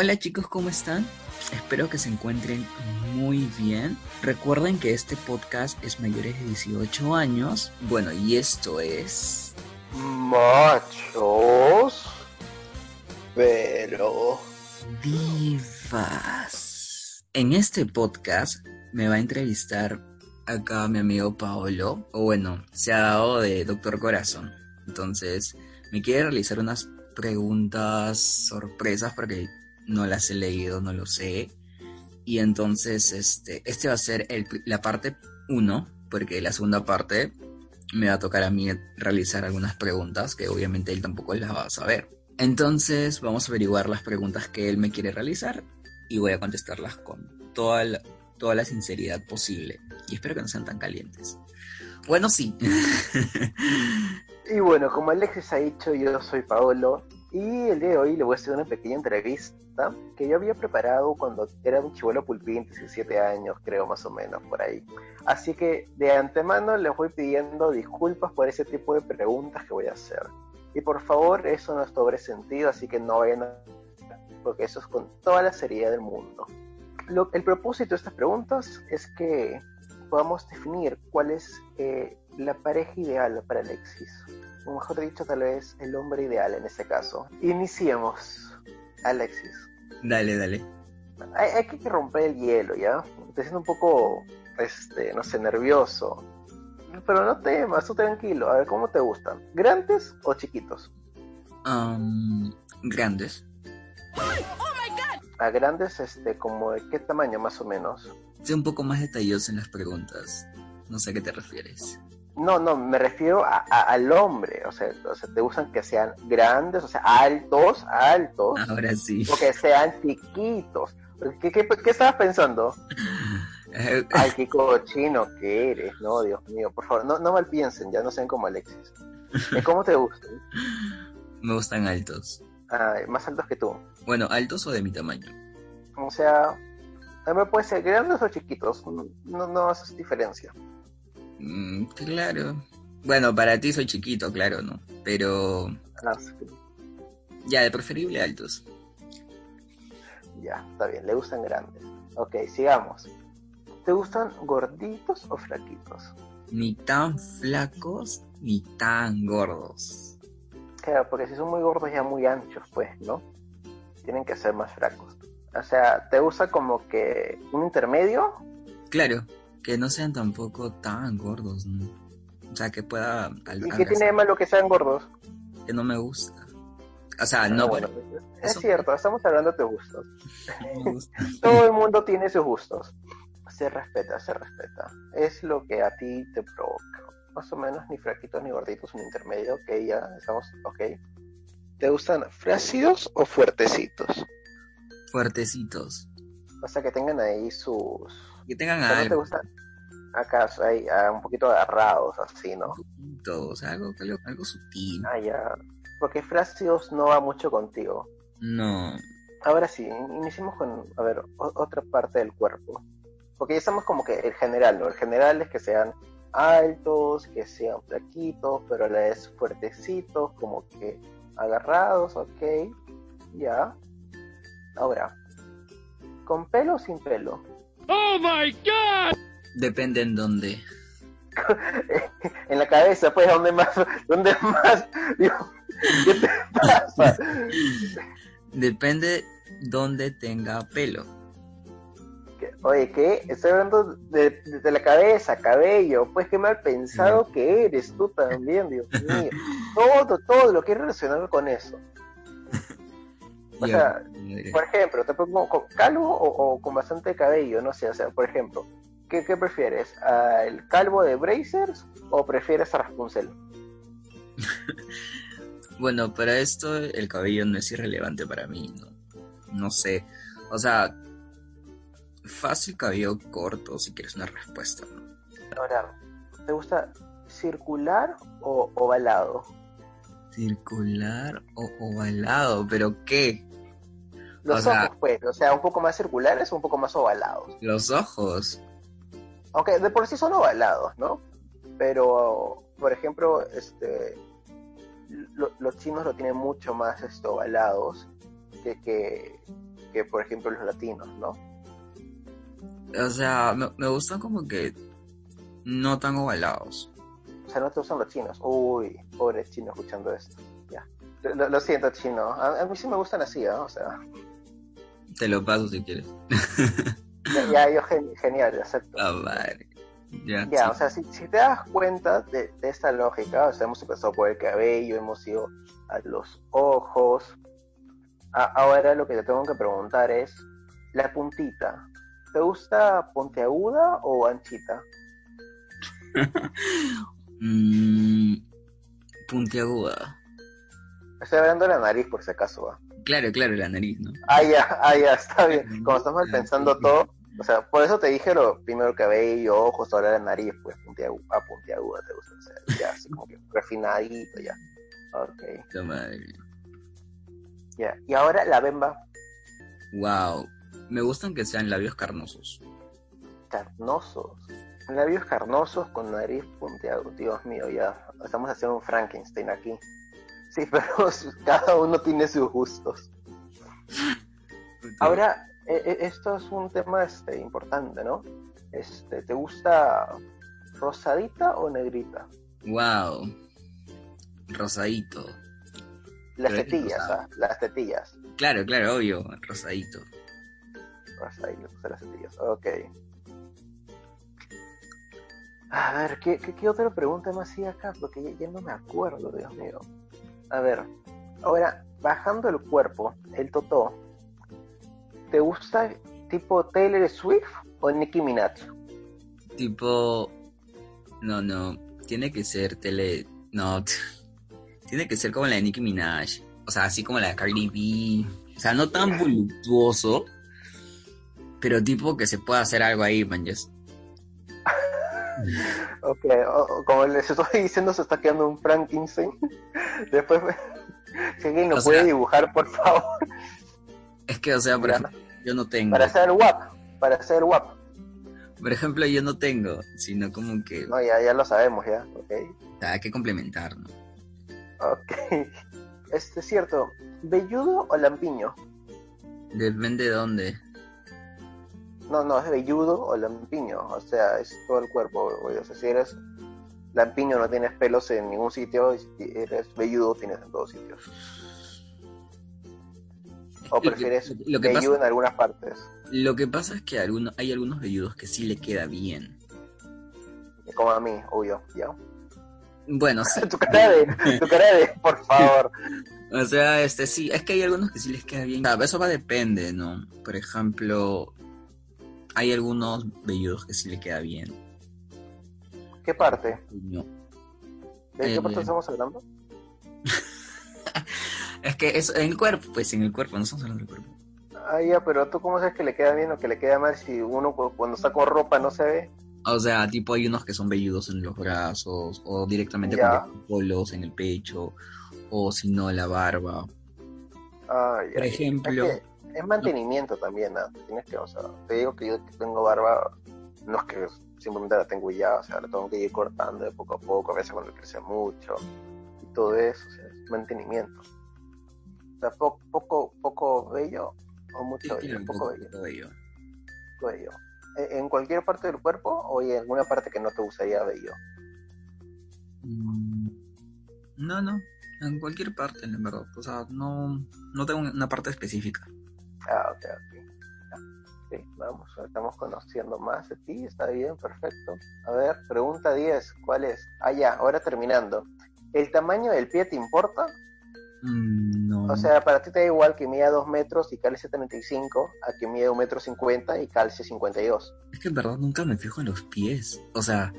Hola chicos, ¿cómo están? Espero que se encuentren muy bien. Recuerden que este podcast es mayores de 18 años. Bueno, y esto es... Machos. Pero... Divas. En este podcast me va a entrevistar acá mi amigo Paolo. O bueno, se ha dado de Doctor Corazón. Entonces, me quiere realizar unas preguntas sorpresas porque no las he leído, no lo sé. Y entonces, este, este va a ser la parte 1, porque la segunda parte me va a tocar a mí realizar algunas preguntas que obviamente él tampoco las va a saber. Entonces, vamos a averiguar las preguntas que él me quiere realizar y voy a contestarlas con toda la, toda la sinceridad posible. Y espero que no sean tan calientes. Bueno, sí. y bueno, como Alexis ha dicho, yo soy Paolo y el día de hoy le voy a hacer una pequeña entrevista que yo había preparado cuando era un chivuelo pulpín, 17 años, creo más o menos, por ahí. Así que de antemano les voy pidiendo disculpas por ese tipo de preguntas que voy a hacer. Y por favor, eso no es doble sentido, así que no vayan a... porque eso es con toda la seriedad del mundo. El propósito de estas preguntas es que podamos definir cuál es eh, la pareja ideal para Alexis o mejor dicho, tal vez el hombre ideal en ese caso. Iniciemos, Alexis. Dale, dale. Hay, hay que romper el hielo, ¿ya? Te siento un poco, este, no sé, nervioso. Pero no temas, tú tranquilo. A ver, ¿cómo te gustan? ¿Grandes o chiquitos? Um, grandes. A grandes, este, como de qué tamaño más o menos. Sé un poco más detalloso en las preguntas. No sé a qué te refieres. No, no, me refiero a, a, al hombre, o sea, o sea, te gustan que sean grandes, o sea, altos, altos. Ahora sí. O que sean chiquitos. ¿Qué, qué, qué estabas pensando? Ay, qué cochino que eres, no, Dios mío, por favor, no, no mal piensen, ya no sean como Alexis. ¿Cómo te gustan? Me gustan altos. Ay, más altos que tú. Bueno, altos o de mi tamaño. O sea, también puede ser grandes o chiquitos, no, no haces diferencia. Mm, claro. Bueno, para ti soy chiquito, claro, ¿no? Pero... Ah, sí. Ya, de preferible altos. Ya, está bien, le gustan grandes. Ok, sigamos. ¿Te gustan gorditos o flaquitos? Ni tan flacos ni tan gordos. Claro, porque si son muy gordos ya muy anchos, pues, ¿no? Tienen que ser más flacos. O sea, ¿te gusta como que un intermedio? Claro, que no sean tampoco tan gordos, ¿no? O sea, que pueda... Al, ¿Y qué tiene de malo que sean gordos? Que no me gusta. O sea, no... bueno, bueno es eso... cierto, estamos hablando de gustos. No Todo el mundo tiene sus gustos. Se respeta, se respeta. Es lo que a ti te provoca. Más o menos ni fraquitos ni gorditos, un intermedio, ok, ya estamos, ok. ¿Te gustan flácidos o fuertecitos? Fuertecitos. O sea, que tengan ahí sus que tengan algo. ¿No te gusta? Acá hay un poquito agarrados, así, ¿no? Todos, algo, algo, algo sutil. Ah, ya. Porque Flácidos no va mucho contigo. No. Ahora sí, iniciemos con, a ver, otra parte del cuerpo. Porque ya estamos como que el general, ¿no? El general es que sean altos, que sean flaquitos, pero a la vez fuertecitos, como que agarrados, ok. Ya. Ahora, ¿con pelo o sin pelo? ¡Oh my god! Depende en dónde. en la cabeza, pues, ¿dónde más? ¿Dónde más? Dios, ¿Qué te pasa? Depende dónde tenga pelo. Oye, ¿qué? Estoy hablando de, de, de, la cabeza, cabello. Pues qué mal pensado no. que eres tú también, Dios mío. Todo, todo lo que es relacionado con eso. O sea, por ejemplo, te pongo con calvo o, o, con bastante cabello, no sé, o sea, por ejemplo, ¿qué, qué prefieres? ¿El calvo de Brazers o prefieres a Rapunzel? bueno, para esto el cabello no es irrelevante para mí, ¿no? no sé. O sea, fácil cabello corto si quieres una respuesta. ¿no? Ahora, ¿te gusta circular o ovalado? Circular o ovalado, pero ¿qué? Los O sea- ojos, pues, o sea, un poco más circulares o un poco más ovalados. Los ojos. Aunque de por sí son ovalados, ¿no? Pero, por ejemplo, este, lo- los chinos lo tienen mucho más este, ovalados que, que, que, por ejemplo, los latinos, ¿no? O sea, me, me gustan como que no tan ovalados. O sea, no te usan los chinos. Uy, pobre chino escuchando esto. Ya. Lo, lo siento, chino. A, a mí sí me gustan así, ¿no? O sea, Te lo paso si quieres. ya, yo gen- genial, acepto. Ah, vale. Ya, Ya, sí. o sea, si, si te das cuenta de, de esta lógica, o sea, hemos empezado por el cabello, hemos ido a los ojos. A- ahora lo que te tengo que preguntar es, la puntita, ¿te gusta puntiaguda o anchita? Mm, puntiaguda. Estoy hablando de la nariz, por si acaso, ¿va? Claro, claro, la nariz, ¿no? Ah, ya, ah, ya, está bien. Como estás mal pensando todo, o sea, por eso te dije lo primero cabello, ojos, ahora la nariz, pues puntiaguda, ah, puntiaguda te gusta, o sea, ya, así como que refinadito, ya. Ok, madre. ya. Y ahora la bemba Wow. Me gustan que sean labios carnosos. carnosos. Labios carnosos con nariz puntiaguda. Dios mío, ya estamos haciendo un Frankenstein aquí. Sí, pero cada uno tiene sus gustos. Ahora, e- e- esto es un tema este, importante, ¿no? Este, ¿Te gusta rosadita o negrita? Wow. Rosadito. Las Pero tetillas. ¿ah? Las tetillas. Claro, claro, obvio. Rosadito. Rosadito, las tetillas. Ok. A ver, ¿qué, qué, qué otra pregunta me hacía acá? Porque ya, ya no me acuerdo, Dios mío. A ver, ahora, bajando el cuerpo, el totó, ¿te gusta tipo Taylor Swift o Nicki Minaj? Tipo. No, no. Tiene que ser tele. No. Tiene que ser como la de Nicki Minaj. O sea, así como la de Cardi B. O sea, no tan voluptuoso. Pero tipo que se pueda hacer algo ahí, man. just- Ok, o- como les estoy diciendo, se está quedando un Frankenstein. Después, si alguien lo O puede sea- dibujar, por favor, Es que, o sea, por ejemplo, yo no tengo. para hacer WAP, para hacer WAP. Por ejemplo, yo no tengo. Sino como que. No, ya, ya lo sabemos, ya, ok. o sea, hay que complementar, ¿no? Ok. Este es cierto, ¿velludo o lampiño? Depende de dónde. No, no, es velludo o lampiño, o sea, es todo el cuerpo, güey. O sea, si eres lampiño no tienes pelos en ningún sitio, y si eres velludo tienes en todos sitios. O Lo que- prefieres lo que velludo pasa- en algunas partes, Lo que pasa es que alguno- hay algunos velludos que sí le queda bien. como a mí, obvio, ¿ya? Bueno, sí. tu cara de, tu cara de, por favor. O sea, este sí, es que hay algunos que sí les queda bien. Claro, eso va depende, ¿no? Por ejemplo, hay algunos velludos que sí le queda bien. ¿Qué parte? No. ¿De qué Eh, parte estamos hablando? Es que es en el cuerpo, pues en el cuerpo, no estamos hablando del cuerpo. Ah, ya, pero tú cómo sabes que le queda bien o que le queda mal si uno cu- cuando está con ropa no se ve? O sea, tipo hay unos que son velludos en los brazos, o directamente Ya. con polos en el pecho, o si no la barba. Ah, ya, Por ejemplo- Es, que es mantenimiento también, ¿no? Tienes que, o sea, te digo que yo tengo barba, no es que simplemente la tengo ya, o sea, la tengo que ir cortando de poco a poco, a veces cuando crece mucho, y todo eso, o sea, es mantenimiento. O sea, po- poco, poco bello o mucho bello, poco poco bello, poco bello. ¿E- ¿En cualquier parte del cuerpo o en alguna parte que no te gustaría bello? Mm, No, no, en cualquier parte, en verdad. O sea, no, no tengo una parte específica. Sí, vamos, estamos conociendo más de ti, está bien, perfecto. A ver, pregunta 10, ¿cuál es? Ah, ya, ahora terminando. ¿El tamaño del pie te importa? Mm, No. O sea, para ti te da igual que mida 2 metros y calce 35 a que mide 1 metro 50 y calce 52. Es que en verdad nunca me fijo en los pies. O sea,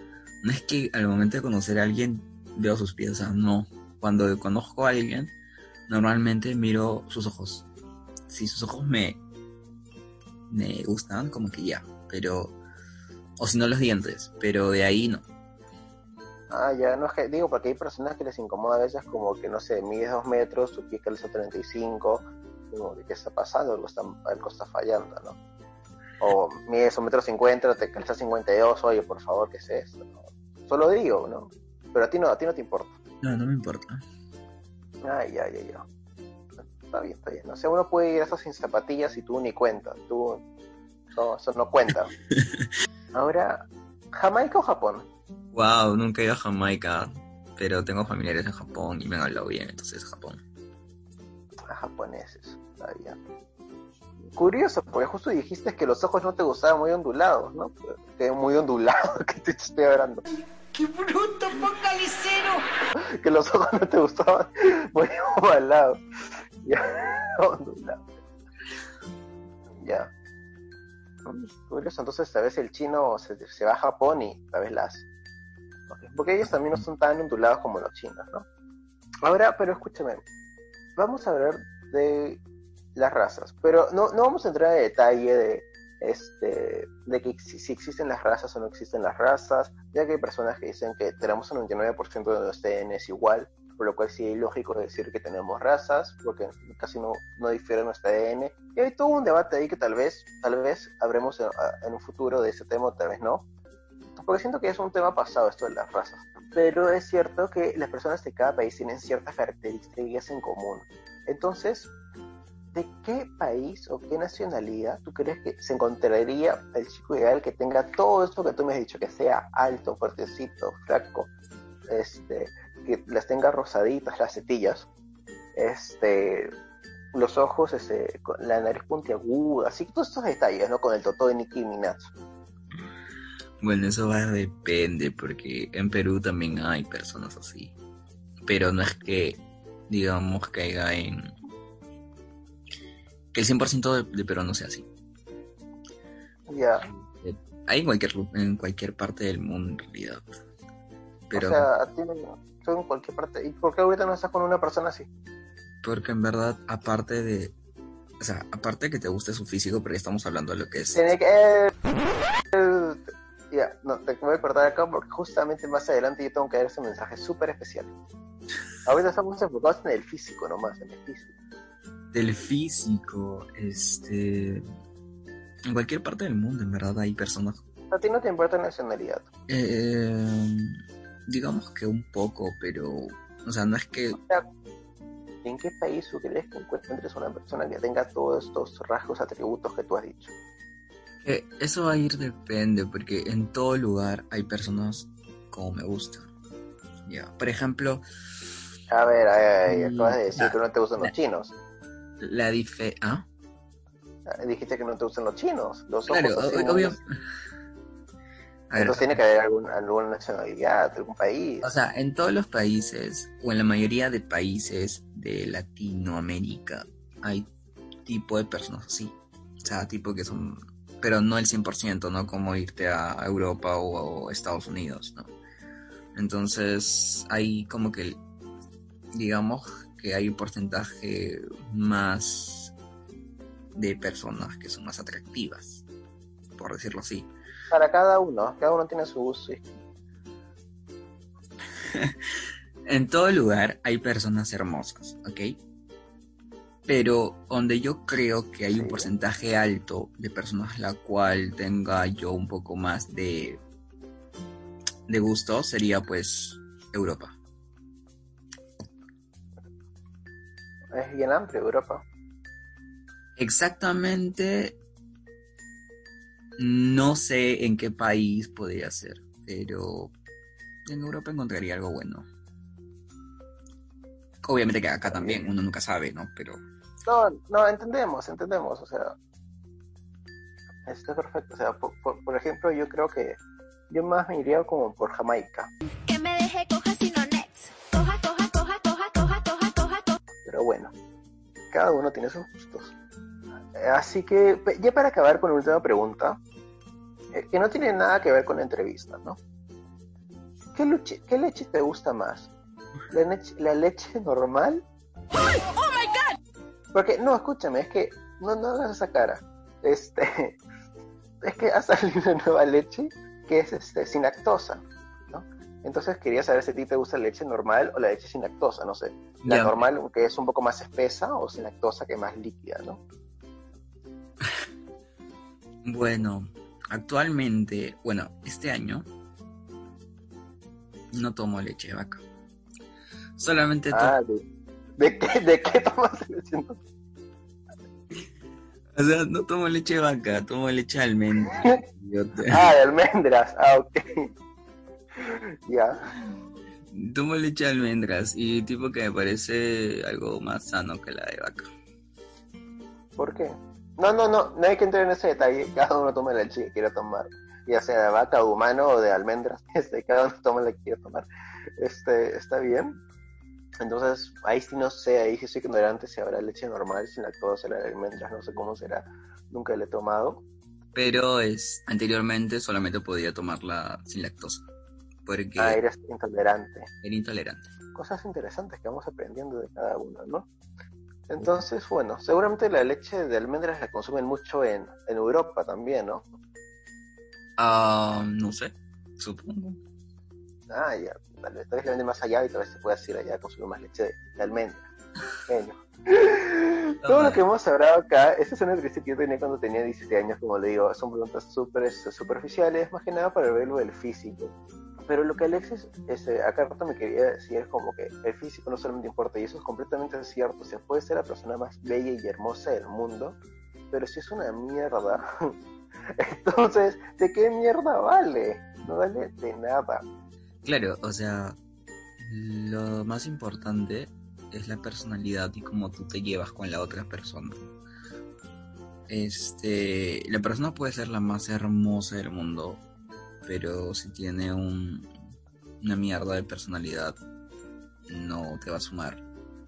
no es que al momento de conocer a alguien veo sus pies. O sea, no. Cuando conozco a alguien, normalmente miro sus ojos. si sus ojos me, me gustan, como que ya, pero, o si no los dientes, pero de ahí no. Ah, ya, no es que, digo, porque hay personas que les incomoda a veces como que, no sé, mides dos metros, tu pie calza 35, como que, ¿qué está pasando? Algo está, algo está fallando, ¿no? O mides un metro cincuenta, te calza 52, oye, por favor, ¿qué es esto? no? Solo digo, ¿no? Pero a ti no, a ti no te importa. No, no me importa. Ay, ya, ya, ya. Está bien, está bien. O sea, uno puede ir hasta sin zapatillas y tú ni cuenta. Tú, no, eso no cuenta. Ahora, ¿Jamaica o Japón? Wow, nunca he ido a Jamaica, pero tengo familiares en Japón y me han hablado bien, entonces Japón. A japoneses, está bien. Curioso, porque justo dijiste que los ojos no te gustaban muy ondulados, ¿no? Que muy ondulados, que te estoy hablando. ¡Qué bruto, focalicero! Que los ojos no te gustaban muy ovalados. Ya, ondulados. Ya. Curioso, entonces tal vez el chino se, se va a Japón y tal vez las... Porque ellos también no son tan ondulados como los chinos, ¿no? Ahora, pero escúchame, vamos a hablar de las razas, pero no, no vamos a entrar en detalle de, este, de que si, existen las razas o no existen las razas, ya que hay personas que dicen que tenemos un 99% de nuestro ADN es igual, por lo cual sí es lógico decir que tenemos razas, porque casi no, no difiere nuestro ADN. Y hay todo un debate ahí que tal vez, tal vez habremos en, en un futuro de ese tema, tal vez no. Porque siento que es un tema pasado esto de las razas. Pero es cierto que las personas de cada país tienen ciertas características en común. Entonces, ¿de qué país o qué nacionalidad tú crees que se encontraría el chico ideal que tenga todo esto que tú me has dicho, que sea alto, fuertecito, flaco, este, que las tenga rosaditas las setillas, este, los ojos, este, con la nariz puntiaguda, así todos estos detalles, ¿no? Con el totó de Nicki Minaj. Bueno, eso va depende, porque en Perú también hay personas así. Pero no es que, digamos, caiga en. que el 100% de, de Perú no sea así. Ya. Hay en cualquier, en cualquier parte del mundo, en realidad. Pero, O sea, a ti no- tú en cualquier parte. ¿Y por qué ahorita no estás con una persona así? porque en verdad, aparte de. O sea, aparte de que te guste su físico, pero ya estamos hablando de lo que es. Tiene que. eh, ya, no, te voy a cortar acá porque justamente más adelante yo tengo que dar ese mensaje súper especial. Ahorita estamos enfocados en el físico nomás, en el físico. Del físico, este. En cualquier parte del mundo, en verdad, hay personas A ti no te importa la nacionalidad. Eh, digamos que un poco, pero, o sea, no es que, O sea, ¿en qué país tú crees que encuentres una persona que tenga todos estos rasgos, atributos que tú has dicho? que eso va a ir depende, porque en todo lugar hay personas como me gusta. Ya, por ejemplo, A ver, a ver, Mm, acabas de decir que no te gustan los chinos. la dife, ¿ah? Ah, Dijiste que no te gustan los chinos. Los Claro, ojos así, o- ¿no? obvio. Entonces tiene que haber algún, alguna nacionalidad, algún país. o sea, en todos los países, o en la mayoría de países de Latinoamérica, hay tipo de personas así. O sea, tipo que son, pero no el 100%, ¿no? Como irte a Europa o, o Estados Unidos, ¿no? Entonces, hay como que, digamos que hay un porcentaje más de personas que son más atractivas, por decirlo así. Para cada uno, cada uno tiene su gusto. En todo lugar hay personas hermosas, ¿ok? Pero donde yo creo que hay un porcentaje alto de personas la cual tenga yo un poco más de, de gusto sería pues Europa. Es bien amplio Europa. Exactamente no sé en qué país podría ser, pero en Europa encontraría algo bueno. Obviamente que acá también, uno nunca sabe, ¿no? Pero No, no, entendemos, entendemos, o sea, está perfecto, o sea, por, por- por ejemplo, yo creo que yo más me iría como por Jamaica, Que me deje coja sino next. Coja, coja, coja, coja, coja, coja, coja, coja. pero bueno, cada uno tiene sus gustos. Así que, ya para acabar con la última pregunta, que no tiene nada que ver con la entrevista, ¿no? ¿Qué leche, qué leche te gusta más? ¿La leche, la leche normal? Porque, no, escúchame, es que no, no hagas esa cara. Este, es que ha salido una nueva leche que es este, sin lactosa, ¿no? Entonces quería saber si a ti te gusta la leche normal o la leche sin lactosa, no sé. La normal, que es un poco más espesa, o sin lactosa, que es más líquida, ¿no? Bueno, actualmente, bueno, este año no tomo leche de vaca. Solamente tomo, Ah, ¿de, de qué, ¿de qué tomas leche? o sea, no tomo leche de vaca, tomo leche de almendra. idiota. Ah, de almendras, ah, ok. ya. Tomo leche de almendras y tipo que me parece algo más sano que la de vaca. ¿Por qué? No, no, no, no hay que entrar en ese detalle. Cada uno toma la leche que quiera tomar, ya sea de vaca, o humano o de almendras. Este, cada uno toma la que quiera tomar. Este, está bien. Entonces, ahí sí no sé, ahí sí soy ignorante si habrá leche normal sin lactosa, la de almendras, no sé cómo será. Nunca la he tomado. Pero es anteriormente solamente podía tomarla sin lactosa. Porque Ah, eres intolerante. era intolerante. Cosas interesantes que vamos aprendiendo de cada uno, ¿no? Entonces, bueno, seguramente la leche de almendras la consumen mucho en, en Europa también, ¿no? Ah, no sé, supongo. Ah, ya. Tal vez, tal vez le venden más allá y tal vez se pueda ir allá a consumir más leche de, de almendra. Genio. Todo lo que hemos hablado acá, esta es una entrevista que yo tenía cuando tenía 17 años, como le digo, son preguntas súper este, superficiales, más que nada para ver lo del físico. Pero lo que Alexis este, acá rato me quería decir es como que el físico no solamente importa, y eso es completamente cierto. O sea, puede ser la persona más bella y hermosa del mundo, pero si es una mierda, entonces, ¿de qué mierda vale? No vale de nada. Claro, o sea, lo más importante es la personalidad y cómo tú te llevas con la otra persona. Este, la persona puede ser la más hermosa del mundo, pero si tiene un, una mierda de personalidad, no te va a sumar.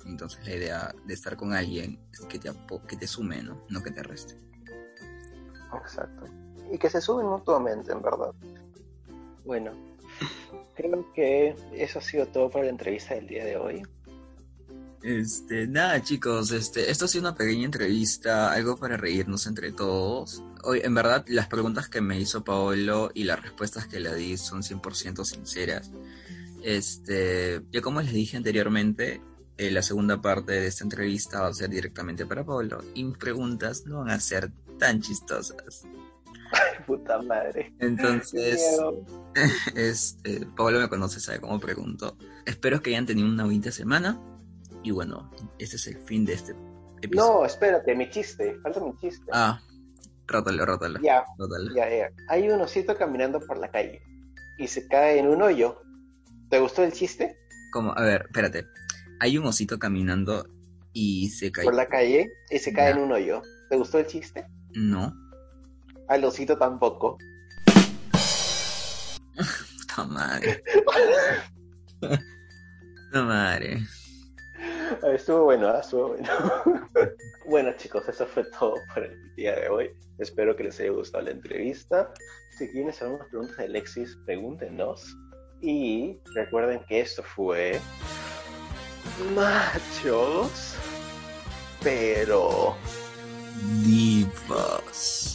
Entonces la idea de estar con alguien es que te, que te sume, ¿no? No que te reste. Exacto. Y que se suben mutuamente, en verdad. Bueno, creo que eso ha sido todo para la entrevista del día de hoy. Este, nada chicos, este, esto ha sido una pequeña entrevista, algo para reírnos entre todos. Hoy, en verdad, las preguntas que me hizo Paolo y las respuestas que le di son 100% sinceras. Este, yo como les dije anteriormente, eh, la segunda parte de esta entrevista va a ser directamente para Paolo y mis preguntas no van a ser tan chistosas. Puta madre. Entonces, este, Pablo me conoce, sabe cómo pregunto. Espero que hayan tenido una bonita semana. Y bueno, este es el fin de este episodio. No, espérate, mi chiste. Falta mi chiste. Ah, rótalo, rótalo. Ya, ya, ya. Hay un osito caminando por la calle y se cae en un hoyo. ¿Te gustó el chiste? Como, a ver, espérate. Hay un osito caminando y se cae. Por la calle y se cae Ya. en un hoyo. ¿Te gustó el chiste? No, Al osito tampoco. puta madre. Puta madre. Estuvo bueno, ah, estuvo bueno. bueno, chicos, eso fue todo por el día de hoy. Espero que les haya gustado la entrevista. Si tienes algunas preguntas de Alexis, pregúntenos. Y recuerden que esto fue Machos, pero Divas.